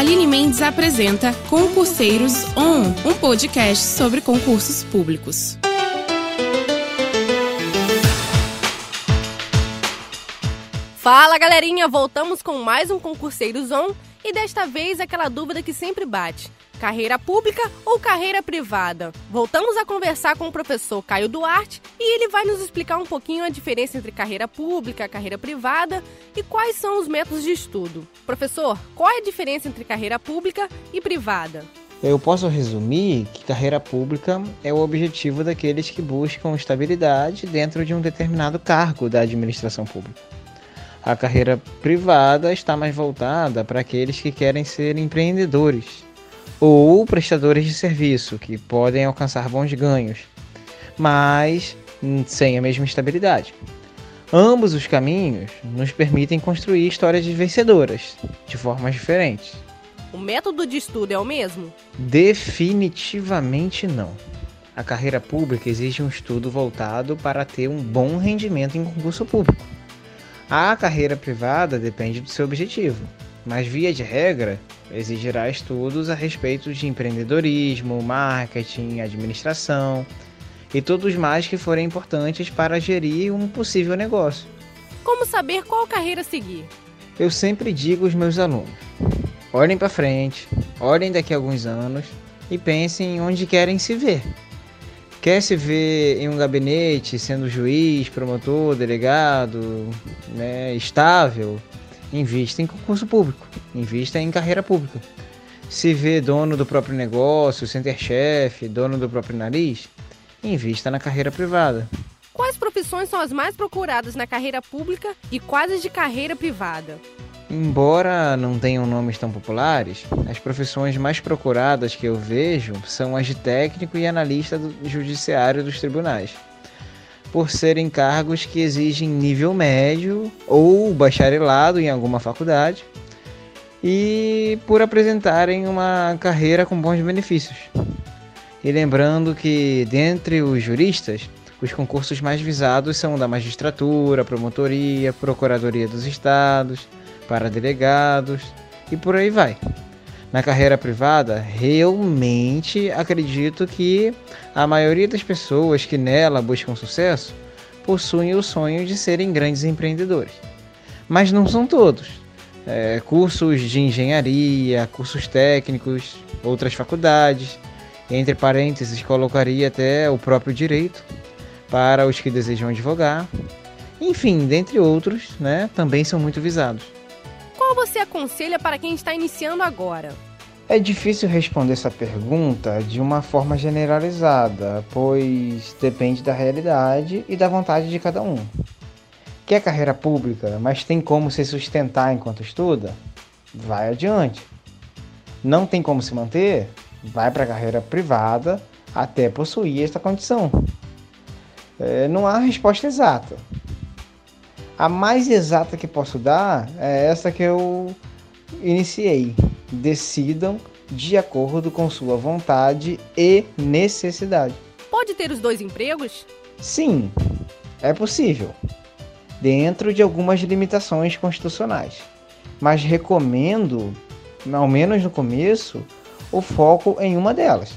Aline Mendes apresenta Concurseiros On, um podcast sobre concursos públicos. Fala galerinha, voltamos com mais um Concurseiros On e desta vez aquela dúvida que sempre bate: carreira pública ou carreira privada? Voltamos a conversar com o professor Caio Duarte e ele vai nos explicar um pouquinho a diferença entre carreira pública, carreira privada e quais são os métodos de estudo. Professor, qual é a diferença entre carreira pública e privada? Eu posso resumir que carreira pública é o objetivo daqueles que buscam estabilidade dentro de um determinado cargo da administração pública. A carreira privada está mais voltada para aqueles que querem ser empreendedores ou prestadores de serviço, que podem alcançar bons ganhos, mas sem a mesma estabilidade. Ambos os caminhos nos permitem construir histórias vencedoras, de formas diferentes. O método de estudo é o mesmo? Definitivamente não. A carreira pública exige um estudo voltado para ter um bom rendimento em concurso público. A carreira privada depende do seu objetivo, mas via de regra exigirá estudos a respeito de empreendedorismo, marketing, administração e todos mais que forem importantes para gerir um possível negócio. Como saber qual carreira seguir? Eu sempre digo aos meus alunos: olhem para frente, olhem daqui a alguns anos e pensem em onde querem se ver. Quer se ver em um gabinete sendo juiz, promotor, delegado, né, estável? Invista em concurso público, invista em carreira pública. Se vê dono do próprio negócio, center-chefe, dono do próprio nariz? Invista na carreira privada. Quais profissões são as mais procuradas na carreira pública e quais as de carreira privada? Embora não tenham nomes tão populares, as profissões mais procuradas que eu vejo são as de técnico e analista do judiciário dos tribunais, por serem cargos que exigem nível médio ou bacharelado em alguma faculdade e por apresentarem uma carreira com bons benefícios. E lembrando que, dentre os juristas, os concursos mais visados são da magistratura, promotoria, procuradoria dos estados para delegados e por aí vai. Na carreira privada, realmente acredito que a maioria das pessoas que nela buscam sucesso possuem o sonho de serem grandes empreendedores. Mas não são todos. É, cursos de engenharia, cursos técnicos, outras faculdades, entre parênteses, colocaria até o próprio direito para os que desejam advogar. Enfim, dentre outros, né, também são muito visados. Qual você aconselha para quem está iniciando agora? É difícil responder essa pergunta de uma forma generalizada, pois depende da realidade e da vontade de cada um. Quer carreira pública, mas tem como se sustentar enquanto estuda? Vai adiante. Não tem como se manter? Vai para a carreira privada até possuir esta condição. É, não há resposta exata. A mais exata que posso dar é essa que eu iniciei. Decidam de acordo com sua vontade e necessidade. Pode ter os dois empregos? Sim, é possível, dentro de algumas limitações constitucionais. Mas recomendo, ao menos no começo, o foco em uma delas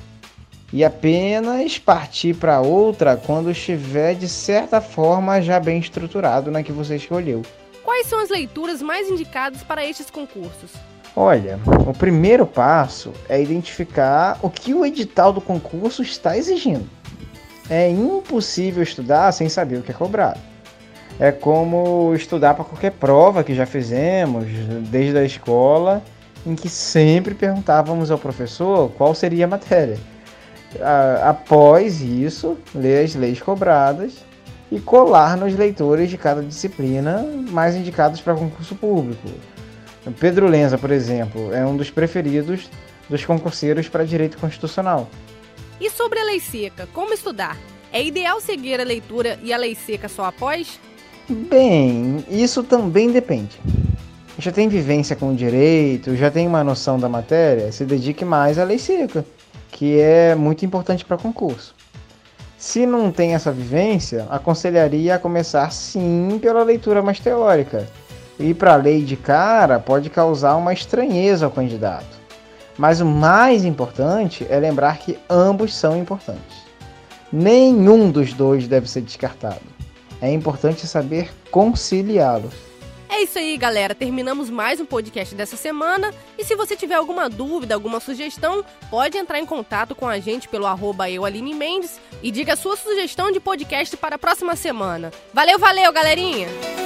e apenas partir para outra quando estiver de certa forma já bem estruturado na que você escolheu. Quais são as leituras mais indicadas para estes concursos? Olha, o primeiro passo é identificar o que o edital do concurso está exigindo. É impossível estudar sem saber o que é cobrado. É como estudar para qualquer prova que já fizemos desde a escola, em que sempre perguntávamos ao professor qual seria a matéria após isso, ler as leis cobradas e colar nos leitores de cada disciplina mais indicados para concurso público. Pedro Lenza, por exemplo, é um dos preferidos dos concurseiros para direito constitucional. E sobre a lei seca, como estudar? É ideal seguir a leitura e a lei seca só após? Bem, isso também depende. Já tem vivência com o direito, já tem uma noção da matéria, se dedique mais à lei seca que é muito importante para concurso. Se não tem essa vivência, aconselharia a começar sim pela leitura mais teórica ir para a lei de cara pode causar uma estranheza ao candidato. Mas o mais importante é lembrar que ambos são importantes. Nenhum dos dois deve ser descartado. É importante saber conciliá-los. É isso aí, galera. Terminamos mais um podcast dessa semana. E se você tiver alguma dúvida, alguma sugestão, pode entrar em contato com a gente pelo arroba Mendes e diga a sua sugestão de podcast para a próxima semana. Valeu, valeu, galerinha!